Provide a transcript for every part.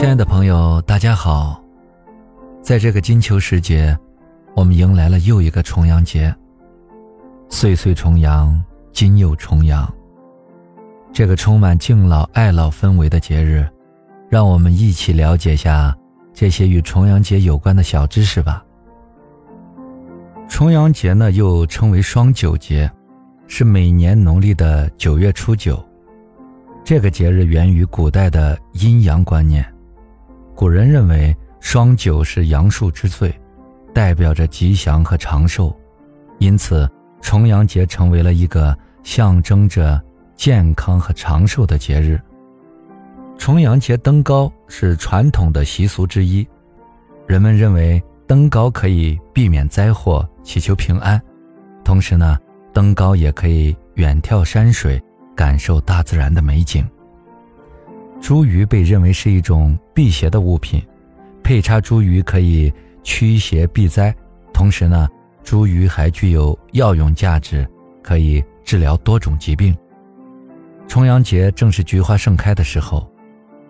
亲爱的朋友，大家好！在这个金秋时节，我们迎来了又一个重阳节。岁岁重阳，今又重阳。这个充满敬老爱老氛围的节日，让我们一起了解下这些与重阳节有关的小知识吧。重阳节呢，又称为双九节，是每年农历的九月初九。这个节日源于古代的阴阳观念。古人认为双九是阳数之最，代表着吉祥和长寿，因此重阳节成为了一个象征着健康和长寿的节日。重阳节登高是传统的习俗之一，人们认为登高可以避免灾祸，祈求平安，同时呢，登高也可以远眺山水，感受大自然的美景。茱萸被认为是一种辟邪的物品，配插茱萸可以驱邪避灾。同时呢，茱萸还具有药用价值，可以治疗多种疾病。重阳节正是菊花盛开的时候，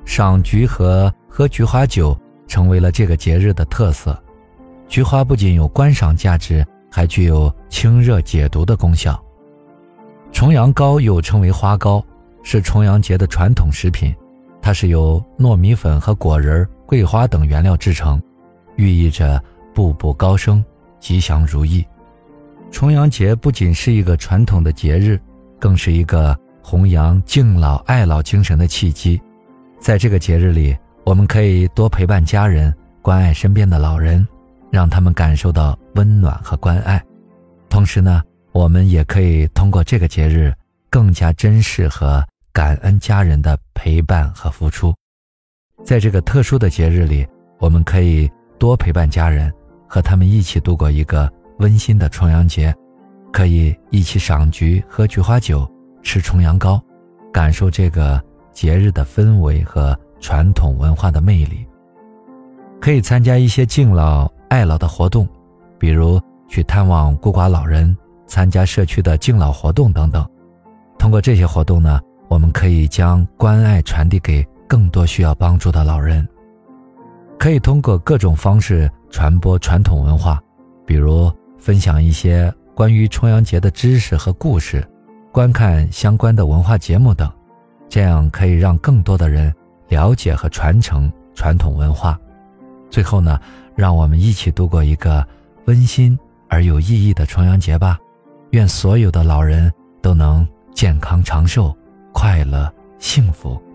赏菊和喝菊花酒成为了这个节日的特色。菊花不仅有观赏价值，还具有清热解毒的功效。重阳糕又称为花糕，是重阳节的传统食品。它是由糯米粉和果仁、桂花等原料制成，寓意着步步高升、吉祥如意。重阳节不仅是一个传统的节日，更是一个弘扬敬老爱老精神的契机。在这个节日里，我们可以多陪伴家人，关爱身边的老人，让他们感受到温暖和关爱。同时呢，我们也可以通过这个节日，更加珍视和。感恩家人的陪伴和付出，在这个特殊的节日里，我们可以多陪伴家人，和他们一起度过一个温馨的重阳节，可以一起赏菊、喝菊花酒、吃重阳糕，感受这个节日的氛围和传统文化的魅力。可以参加一些敬老爱老的活动，比如去探望孤寡老人、参加社区的敬老活动等等。通过这些活动呢。我们可以将关爱传递给更多需要帮助的老人，可以通过各种方式传播传统文化，比如分享一些关于重阳节的知识和故事，观看相关的文化节目等，这样可以让更多的人了解和传承传统文化。最后呢，让我们一起度过一个温馨而有意义的重阳节吧！愿所有的老人都能健康长寿。快乐幸福。